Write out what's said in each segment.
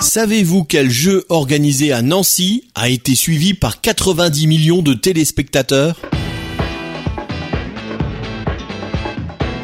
Savez-vous quel jeu organisé à Nancy a été suivi par 90 millions de téléspectateurs?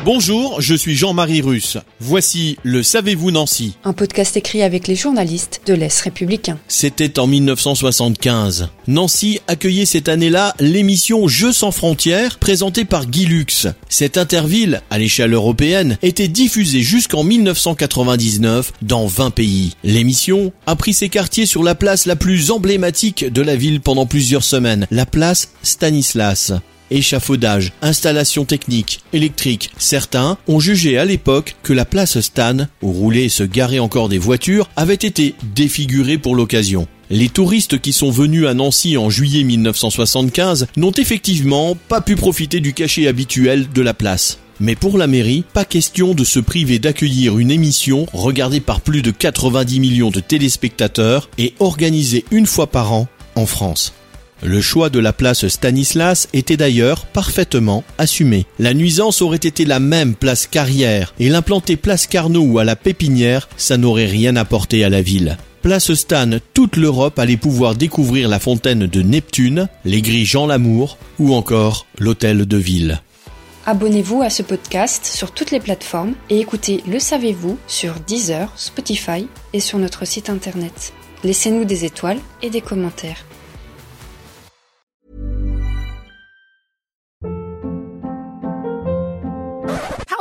Bonjour, je suis Jean-Marie Russe. Voici le Savez-vous Nancy Un podcast écrit avec les journalistes de l'Est républicain. C'était en 1975. Nancy accueillait cette année-là l'émission Jeux sans frontières présentée par Guy Lux. Cette interville, à l'échelle européenne, était diffusée jusqu'en 1999 dans 20 pays. L'émission a pris ses quartiers sur la place la plus emblématique de la ville pendant plusieurs semaines, la place Stanislas échafaudage, installation technique, électrique. Certains ont jugé à l'époque que la place Stan, où roulaient et se garaient encore des voitures, avait été défigurée pour l'occasion. Les touristes qui sont venus à Nancy en juillet 1975 n'ont effectivement pas pu profiter du cachet habituel de la place. Mais pour la mairie, pas question de se priver d'accueillir une émission regardée par plus de 90 millions de téléspectateurs et organisée une fois par an en France. Le choix de la place Stanislas était d'ailleurs parfaitement assumé. La nuisance aurait été la même place Carrière et l'implanter place Carnot ou à la Pépinière, ça n'aurait rien apporté à la ville. Place Stan, toute l'Europe allait pouvoir découvrir la fontaine de Neptune, les Jean Lamour ou encore l'hôtel de ville. Abonnez-vous à ce podcast sur toutes les plateformes et écoutez Le Savez-vous sur Deezer, Spotify et sur notre site internet. Laissez-nous des étoiles et des commentaires.